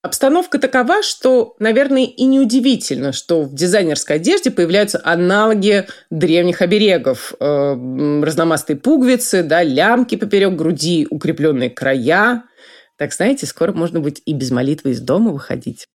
Обстановка такова, что, наверное, и неудивительно, что в дизайнерской одежде появляются аналоги древних оберегов. Э, разномастые пуговицы, да, лямки поперек груди, укрепленные края. Так, знаете, скоро можно будет и без молитвы из дома выходить.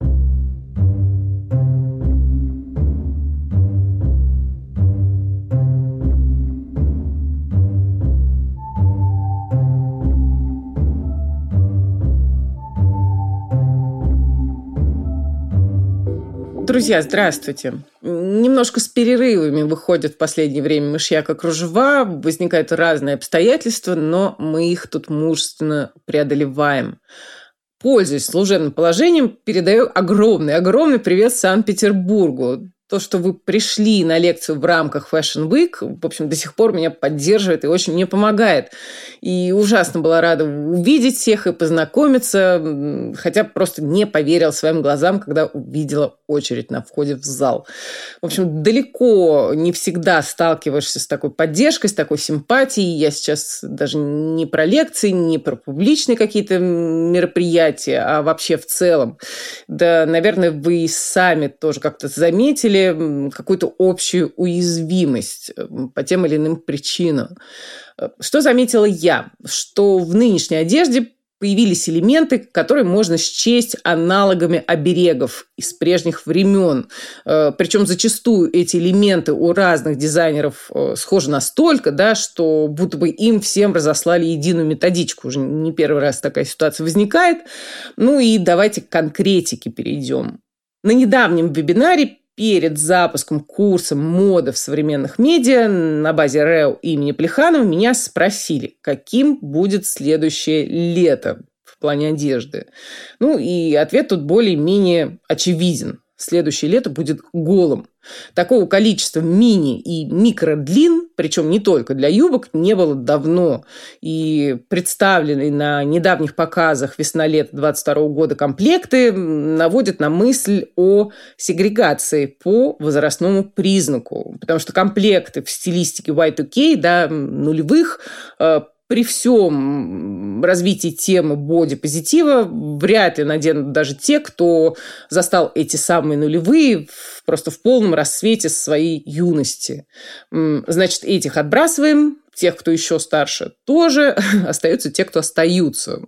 Друзья, здравствуйте. Немножко с перерывами выходят в последнее время мышьяка кружева, возникают разные обстоятельства, но мы их тут мужественно преодолеваем. Пользуясь служебным положением, передаю огромный-огромный привет Санкт-Петербургу то, что вы пришли на лекцию в рамках Fashion Week, в общем, до сих пор меня поддерживает и очень мне помогает. И ужасно была рада увидеть всех и познакомиться, хотя просто не поверила своим глазам, когда увидела очередь на входе в зал. В общем, далеко не всегда сталкиваешься с такой поддержкой, с такой симпатией. Я сейчас даже не про лекции, не про публичные какие-то мероприятия, а вообще в целом. Да, наверное, вы сами тоже как-то заметили, какую-то общую уязвимость э, по тем или иным причинам. Э, что заметила я? Что в нынешней одежде появились элементы, которые можно счесть аналогами оберегов из прежних времен. Э, Причем зачастую эти элементы у разных дизайнеров схожи настолько, да, что будто бы им всем разослали единую методичку. Уже не первый раз такая ситуация возникает. Ну и давайте к конкретике перейдем. На недавнем вебинаре перед запуском курса моды в современных медиа на базе РЭО имени Плеханова меня спросили, каким будет следующее лето в плане одежды. Ну и ответ тут более-менее очевиден следующее лето будет голым. Такого количества мини и микродлин, причем не только для юбок, не было давно. И представленные на недавних показах весна-лето 22 года комплекты наводят на мысль о сегрегации по возрастному признаку. Потому что комплекты в стилистике Y2K, да, нулевых, э, при всем развитии темы боди-позитива вряд ли наденут даже те, кто застал эти самые нулевые просто в полном рассвете своей юности. Значит, этих отбрасываем, тех, кто еще старше, тоже остаются те, кто остаются.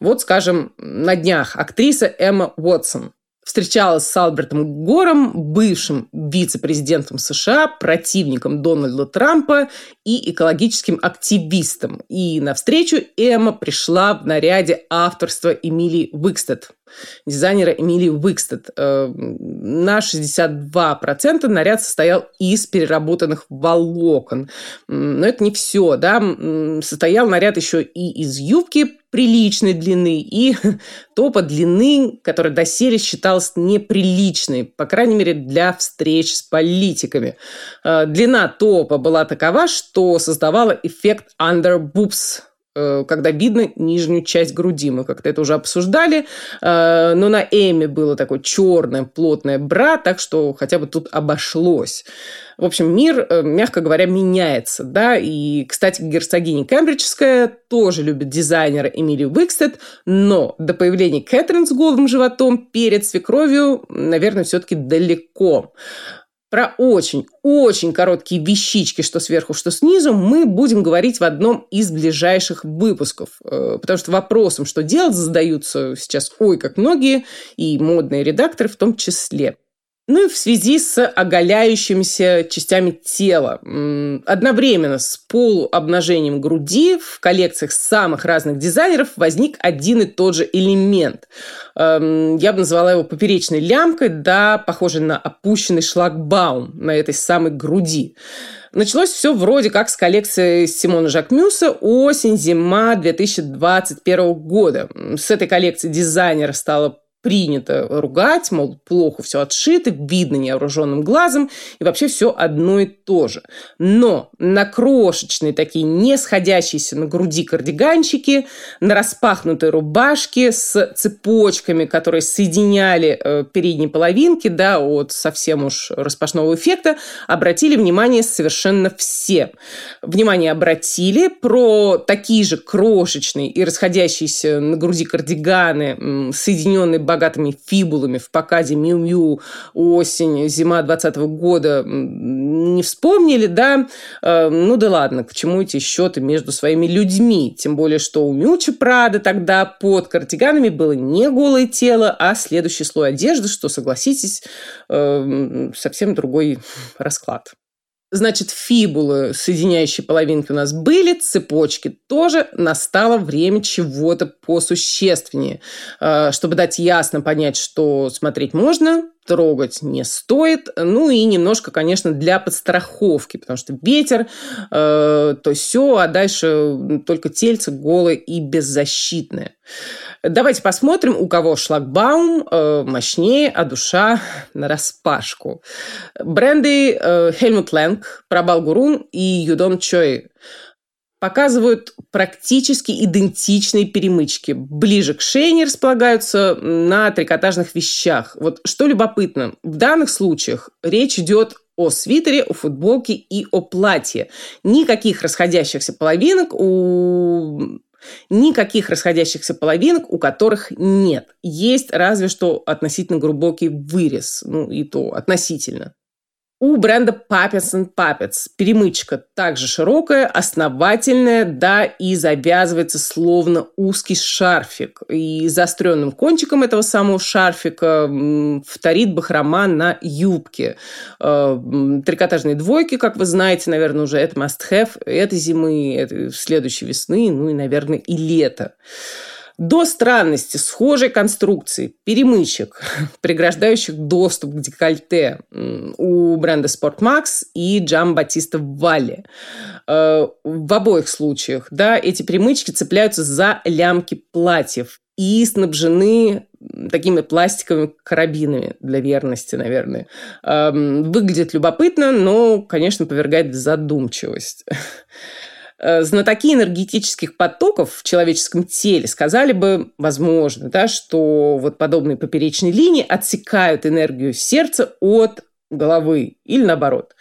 Вот, скажем, на днях актриса Эмма Уотсон встречалась с Альбертом Гором, бывшим вице-президентом США, противником Дональда Трампа и экологическим активистом. И на встречу Эмма пришла в наряде авторства Эмилии Уикстед дизайнера Эмилии Уикстед. Э, на 62% наряд состоял из переработанных волокон. Но это не все, да. Состоял наряд еще и из юбки приличной длины и топа длины, которая доселе считалась неприличной, по крайней мере, для встреч с политиками. Э, длина топа была такова, что создавала эффект under boobs, Э, когда видно нижнюю часть груди. Мы как-то это уже обсуждали. Э, но на Эми было такое черное, плотное бра, так что хотя бы тут обошлось. В общем, мир, э, мягко говоря, меняется. Да? И, кстати, герцогиня Кембриджская тоже любит дизайнера Эмилию Уикстед, но до появления Кэтрин с голым животом перед свекровью, наверное, все-таки далеко. Про очень-очень короткие вещички, что сверху, что снизу, мы будем говорить в одном из ближайших выпусков. Э, потому что вопросом, что делать, задаются сейчас ой, как многие, и модные редакторы в том числе. Ну и в связи с оголяющимися частями тела. Одновременно с полуобнажением груди в коллекциях самых разных дизайнеров возник один и тот же элемент. Эм, я бы назвала его поперечной лямкой, да, похожей на опущенный шлагбаум на этой самой груди. Началось все вроде как с коллекции Симона Жакмюса осень-зима 2021 года. С этой коллекции дизайнер стала принято ругать, мол, плохо все отшито, видно невооруженным глазом, и вообще все одно и то же. Но на крошечные такие не сходящиеся на груди кардиганчики, на распахнутой рубашке с цепочками, которые соединяли э, передние половинки, да, от совсем уж распашного эффекта, обратили внимание совершенно все. Внимание обратили про такие же крошечные и расходящиеся на груди кардиганы, соединенные богатыми фибулами в показе Миу-Миу осень, зима 2020 года не вспомнили, да, э, ну да ладно, к чему эти счеты между своими людьми? Тем более, что у Мючи Прада тогда под кардиганами было не голое тело, а следующий слой одежды, что, согласитесь, э, совсем другой расклад. Значит, фибулы, соединяющие половинки у нас были, цепочки тоже. Настало время чего-то посущественнее. Э, чтобы дать ясно понять, что смотреть можно, трогать не стоит. Ну и немножко, конечно, для подстраховки, потому что ветер, э, то все, а дальше только тельце голое и беззащитное. Давайте посмотрим, у кого шлагбаум э, мощнее, а душа на распашку. Бренды э, Хельмут Лэнг, Прабал Гурун и Юдон Чой показывают практически идентичные перемычки. Ближе к шее располагаются на трикотажных вещах. Вот что любопытно, в данных случаях речь идет о свитере, о футболке и о платье. Никаких расходящихся половинок у Никаких расходящихся половинок, у которых нет. Есть разве что относительно глубокий вырез. Ну, и то относительно. У бренда Puppets and Puppets перемычка также широкая, основательная, да, и завязывается словно узкий шарфик. И заостренным кончиком этого самого шарфика вторит бахрома на юбке. Э, трикотажные двойки, как вы знаете, наверное, уже это must-have этой зимы, этой следующей весны, ну и, наверное, и лета до странности схожей конструкции перемычек, преграждающих доступ к декольте у бренда Sportmax и Джам Батиста в Вале. Э, в обоих случаях да, эти перемычки цепляются за лямки платьев и снабжены такими пластиковыми карабинами для верности, наверное. Эм, выглядит любопытно, но, конечно, повергает в задумчивость. Э, знатоки энергетических потоков в человеческом теле сказали бы, возможно, да, что вот подобные поперечные линии отсекают энергию сердца от головы или наоборот.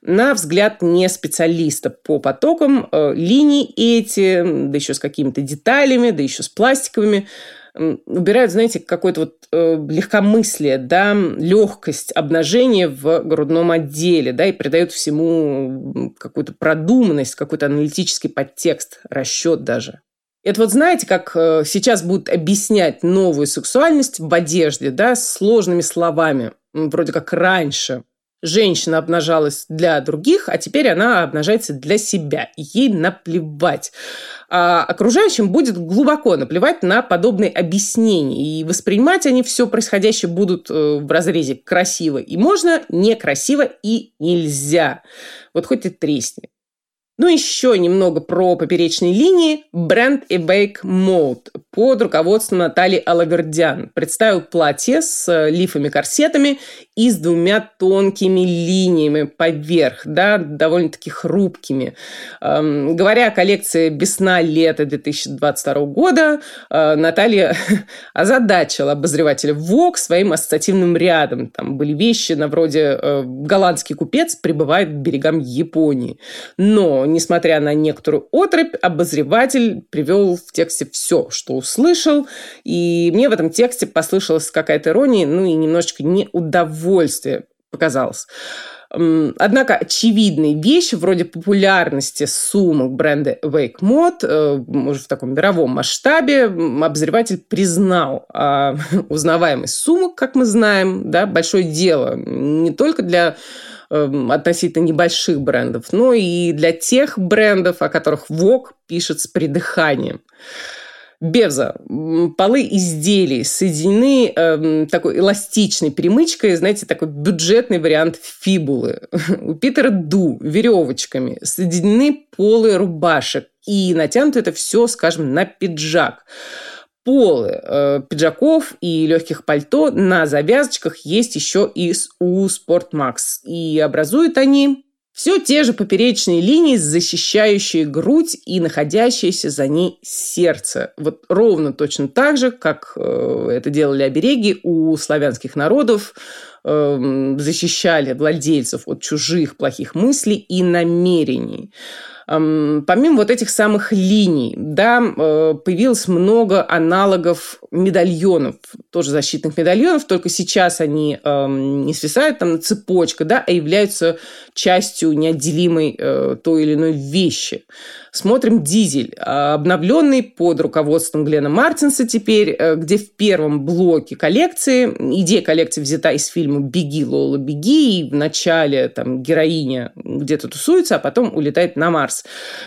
На взгляд не специалиста по потокам, э, линии эти, да еще с какими-то деталями, да еще с пластиковыми, убирают, знаете, какое-то вот э, легкомыслие, да, легкость обнажения в грудном отделе, да, и придают всему какую-то продуманность, какой-то аналитический подтекст, расчет даже. Это вот знаете, как э, сейчас будут объяснять новую сексуальность в одежде, да, сложными словами, вроде как раньше – женщина обнажалась для других, а теперь она обнажается для себя. ей наплевать. А окружающим будет глубоко наплевать на подобные объяснения. И воспринимать они все происходящее будут э, в разрезе красиво и можно, некрасиво и нельзя. Вот хоть и тресни. Ну, еще немного про поперечные линии. Бренд Ebake Mode под руководством Натальи Алавердян представил платье с лифами-корсетами и с двумя тонкими линиями поверх, да, довольно-таки хрупкими. Эм, говоря о коллекции «Весна-лето» 2022 года, э, Наталья озадачила обозревателя ВОК своим ассоциативным рядом. Там были вещи на вроде э, «Голландский купец прибывает к берегам Японии». Но, несмотря на некоторую отрыбь, обозреватель привел в тексте все, что услышал, и мне в этом тексте послышалась какая-то ирония, ну и немножечко неудовольствие показалось. Однако очевидные вещи вроде популярности сумок бренда Wake Mod э, уже в таком мировом масштабе обозреватель признал. А узнаваемость сумок, как мы знаем, да, большое дело не только для эм, относительно небольших брендов, но и для тех брендов, о которых Vogue пишет с придыханием. Бевза. Полы изделий соединены э, такой эластичной перемычкой, знаете, такой бюджетный вариант фибулы. У Питера Ду веревочками соединены полы рубашек. И натянуто это все, скажем, на пиджак. Полы э, пиджаков и легких пальто на завязочках есть еще и у Спортмакс. И образуют они все те же поперечные линии, защищающие грудь и находящиеся за ней сердце. Вот ровно точно так же, как э, это делали обереги у славянских народов, э, защищали владельцев от чужих плохих мыслей и намерений. Помимо вот этих самых линий, да, э, появилось много аналогов медальонов, тоже защитных медальонов, только сейчас они не свисают там на цепочку, да, а являются частью неотделимой э, той или иной вещи. Смотрим «Дизель», обновленный под руководством Глена Мартинса теперь, э, где в первом блоке коллекции, идея коллекции взята из фильма «Беги, Лола, беги», и в начале там героиня где-то тусуется, а потом улетает на Марс.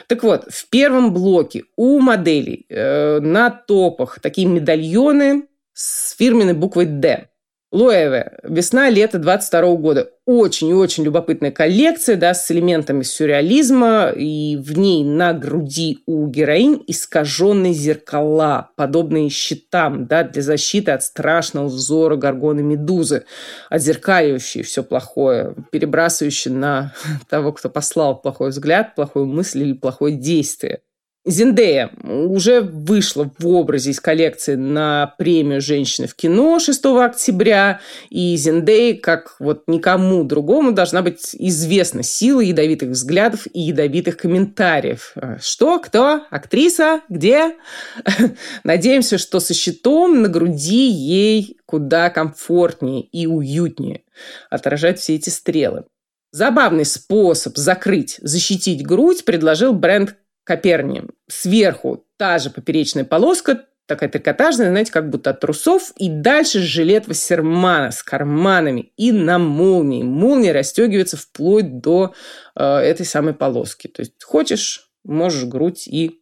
Так вот, в первом блоке у моделей э, на топах такие медальоны с фирменной буквой «Д». Луэве. Весна-лето 22 года. Очень и очень любопытная коллекция, да, с элементами сюрреализма. И в ней на груди у героинь искаженные зеркала, подобные щитам, да, для защиты от страшного взора горгоны Медузы, отзеркаливающие все плохое, перебрасывающие на того, кто послал плохой взгляд, плохую мысль или плохое действие. Зиндея уже вышла в образе из коллекции на премию «Женщины в кино» 6 октября. И Зиндея, как вот никому другому, должна быть известна сила ядовитых взглядов и ядовитых комментариев. Что? Кто? Актриса? Где? Надеемся, что со щитом на груди ей куда комфортнее и уютнее отражать все эти стрелы. Забавный способ закрыть, защитить грудь предложил бренд Коперни. Сверху та же поперечная полоска, такая трикотажная, знаете, как будто от трусов. И дальше жилет Вассермана с карманами и на молнии. Молния расстегивается вплоть до э, этой самой полоски. То есть хочешь, можешь грудь и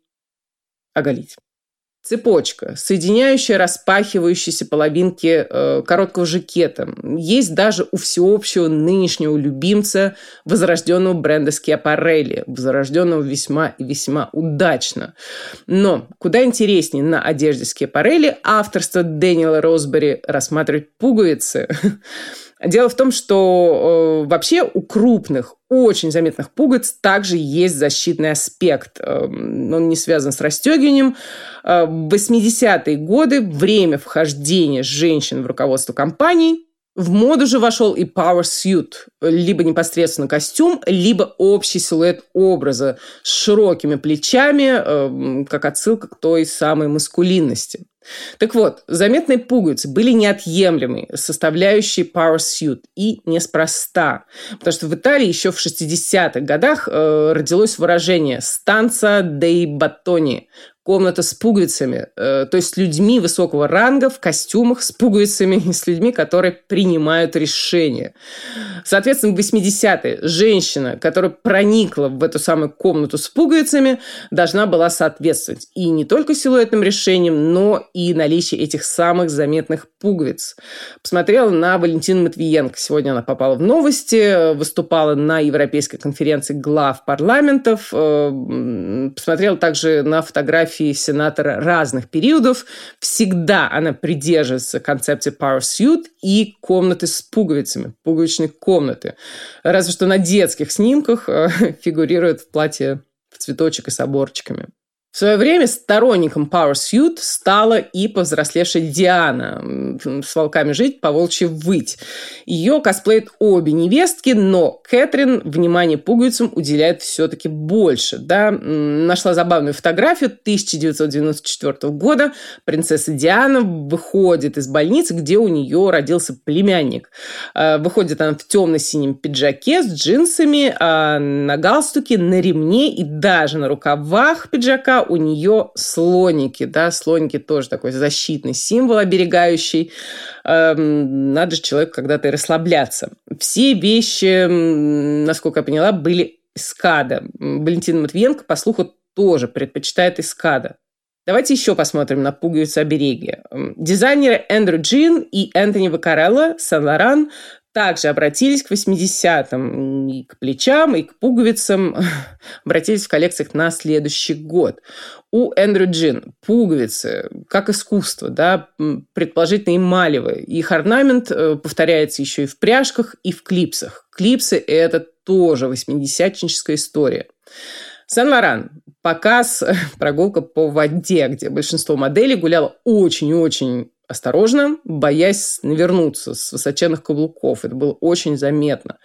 оголить. Цепочка, соединяющая распахивающиеся половинки э, короткого жакета. Есть даже у всеобщего нынешнего любимца возрожденного бренда Скиапарелли, возрожденного весьма и весьма удачно. Но куда интереснее на одежде Скиапарелли авторство Дэниела Росбери рассматривать пуговицы – Дело в том, что э, вообще у крупных, очень заметных пуговиц также есть защитный аспект. Э, он не связан с расстегиванием. Э, в 80-е годы время вхождения женщин в руководство компаний в моду же вошел и power suit, либо непосредственно костюм, либо общий силуэт образа с широкими плечами, э, как отсылка к той самой маскулинности. Так вот, заметные пуговицы были неотъемлемой составляющей power suit и неспроста. Потому что в Италии еще в 60-х годах э, родилось выражение «станца dei battoni», комната с пуговицами, э, то есть людьми высокого ранга в костюмах с пуговицами с людьми, которые принимают решения. Соответственно, в 80-е женщина, которая проникла в эту самую комнату с пуговицами, должна была соответствовать и не только силуэтным решениям, но и наличию этих самых заметных пуговиц. Посмотрела на Валентину Матвиенко. Сегодня она попала в новости, выступала на Европейской конференции глав парламентов. Э, посмотрела также на фотографии биографии сенатора разных периодов. Всегда она придерживается концепции power suit и комнаты с пуговицами, пуговичной комнаты. Разве что на детских снимках э, фигурирует в платье в цветочек и с оборчиками. В свое время сторонником Power Suit стала и повзрослевшая Диана с волками жить, по волчьи выть. Ее косплеят обе невестки, но Кэтрин внимание пуговицам уделяет все-таки больше. Да? Нашла забавную фотографию 1994 года. Принцесса Диана выходит из больницы, где у нее родился племянник. А, выходит она в темно-синем пиджаке с джинсами, а на галстуке, на ремне и даже на рукавах пиджака у нее слоники, да, слоники тоже такой защитный символ, оберегающий. Эм, надо же человеку когда-то и расслабляться. Все вещи, насколько я поняла, были из КАДа. Валентина Матвиенко, по слуху, тоже предпочитает из КАДа. Давайте еще посмотрим на пуговицу обереги. Дизайнеры Эндрю Джин и Энтони Вакарелло Сан-Лоран также обратились к 80-м и к плечам, и к пуговицам. обратились в коллекциях на следующий год. У Эндрю Джин пуговицы, как искусство, да, предположительно эмалевые. Их орнамент э, повторяется еще и в пряжках, и в клипсах. Клипсы – это тоже 80-ническая история. Сен-Лоран. Показ, прогулка по воде, где большинство моделей гуляло очень-очень осторожно, боясь навернуться с высоченных каблуков. Это было очень заметно.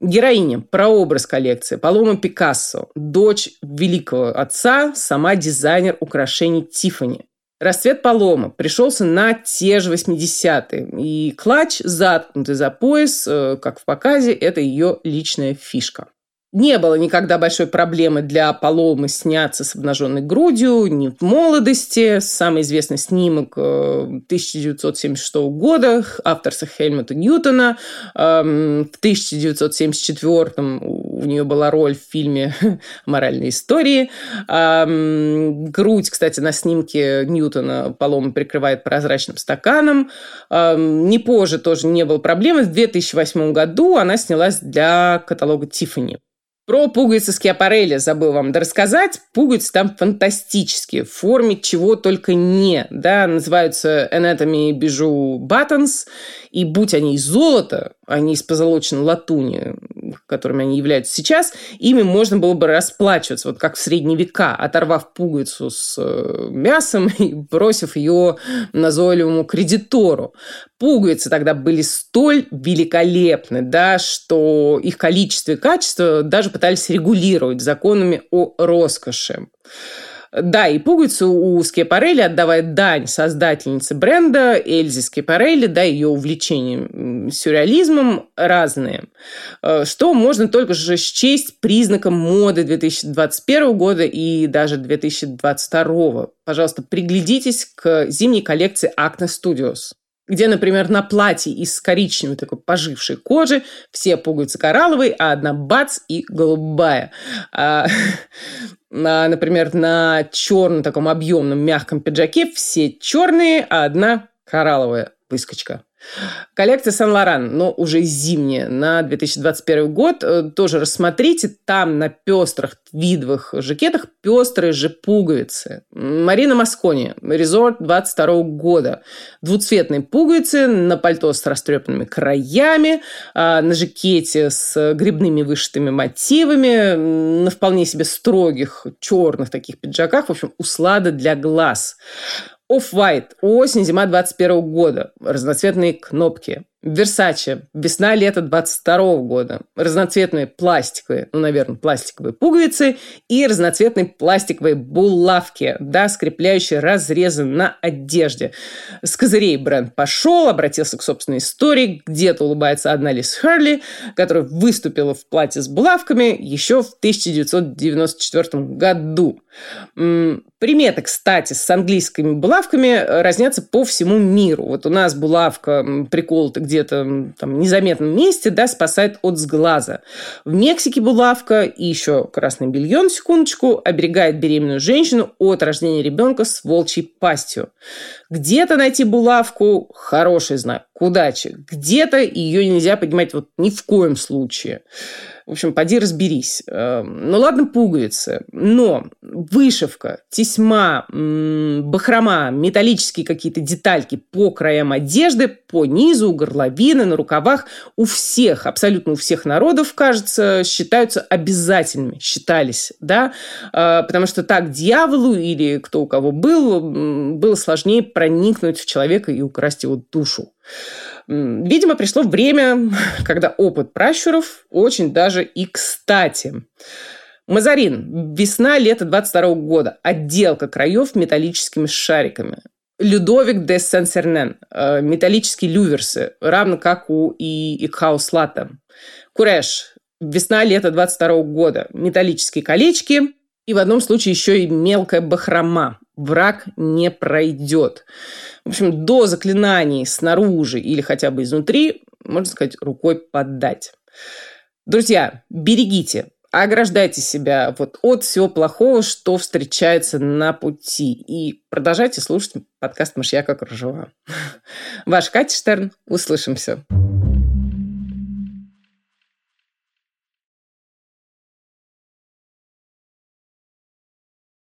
Героиня, прообраз коллекции, Палома Пикассо, дочь великого отца, сама дизайнер украшений Тиффани. Расцвет Палома пришелся на те же 80-е. И клатч, заткнутый за пояс, э, как в показе, это ее личная фишка. Не было никогда большой проблемы для Паломы сняться с обнаженной грудью, ни в молодости. Самый известный снимок 1976 э, года авторства Хельмута Ньютона. Эм, в 1974 у нее была роль в фильме «Моральные истории». Эм, грудь, кстати, на снимке Ньютона Палома прикрывает прозрачным стаканом. Эм, не позже тоже не было проблемы. В 2008 году она снялась для каталога Тиффани. Про пуговицы Скиапарелли забыл вам рассказать. Пуговицы там фантастические, в форме чего только не. Да, называются Anatomy Bijou Buttons. И будь они из золота, а не из позолоченной латуни, которыми они являются сейчас, ими можно было бы расплачиваться, вот как в средние века, оторвав пуговицу с э, мясом и бросив ее назойливому кредитору. Пуговицы тогда были столь великолепны, да, что их количество и качество даже пытались регулировать законами о роскоши. Да, и пуговицу у Скепарелли отдавает дань создательнице бренда Эльзе Скепарелли, да, ее увлечением сюрреализмом разные, э, что можно только же счесть признаком моды 2021 года и даже 2022. Пожалуйста, приглядитесь к зимней коллекции Acne Studios где, например, на платье из коричневой такой пожившей кожи все пуговицы коралловые, а одна бац и голубая. А, на, например, на черном таком объемном мягком пиджаке все черные, а одна коралловая выскочка. Коллекция Сан-Лоран, но уже зимняя, на 2021 год. Э, тоже рассмотрите. Там на пестрых твидовых жакетах пестрые же пуговицы. Марина Маскони, резорт 22 года. Двуцветные пуговицы на пальто с растрепанными краями, а, на жакете с грибными вышитыми мотивами, на вполне себе строгих черных таких пиджаках. В общем, услада для глаз. Off-White. Осень-зима 21 года. Разноцветные кнопки. Versace. Весна-лето 22 года. Разноцветные пластиковые, ну, наверное, пластиковые пуговицы и разноцветные пластиковые булавки, да, скрепляющие разрезы на одежде. С козырей бренд пошел, обратился к собственной истории. Где-то улыбается одна Лиз Херли, которая выступила в платье с булавками еще в 1994 году. Приметы, кстати, с английскими булавками разнятся по всему миру. Вот у нас булавка приколота где-то там незаметном месте, да, спасает от сглаза. В Мексике булавка и еще красный бельон, секундочку, оберегает беременную женщину от рождения ребенка с волчьей пастью. Где-то найти булавку – хороший знак, удачи. Где-то ее нельзя поднимать вот ни в коем случае. В общем, поди разберись. Эм, ну ладно, пуговицы, но вышивка, тесьма, бахрома, металлические какие-то детальки по краям одежды, по низу, горловины, на рукавах у всех, абсолютно у всех народов, кажется, считаются обязательными, считались, да, э, потому что так дьяволу или кто у кого был, было сложнее проникнуть в человека и украсть его душу. Видимо, пришло время, когда опыт пращуров очень даже и кстати. Мазарин. Весна-лето 22 года. Отделка краев металлическими шариками. Людовик де Сен-Сернен. Э, металлические люверсы, равно как у и Икхауслата. Куреш. Весна-лето 22 года. Металлические колечки. И в одном случае еще и мелкая бахрома. Враг не пройдет. В общем, до заклинаний снаружи или хотя бы изнутри, можно сказать, рукой поддать. Друзья, берегите, ограждайте себя вот от всего плохого, что встречается на пути. И продолжайте слушать подкаст «Мышьяка кружева». Ваш Катя Штерн. Услышимся.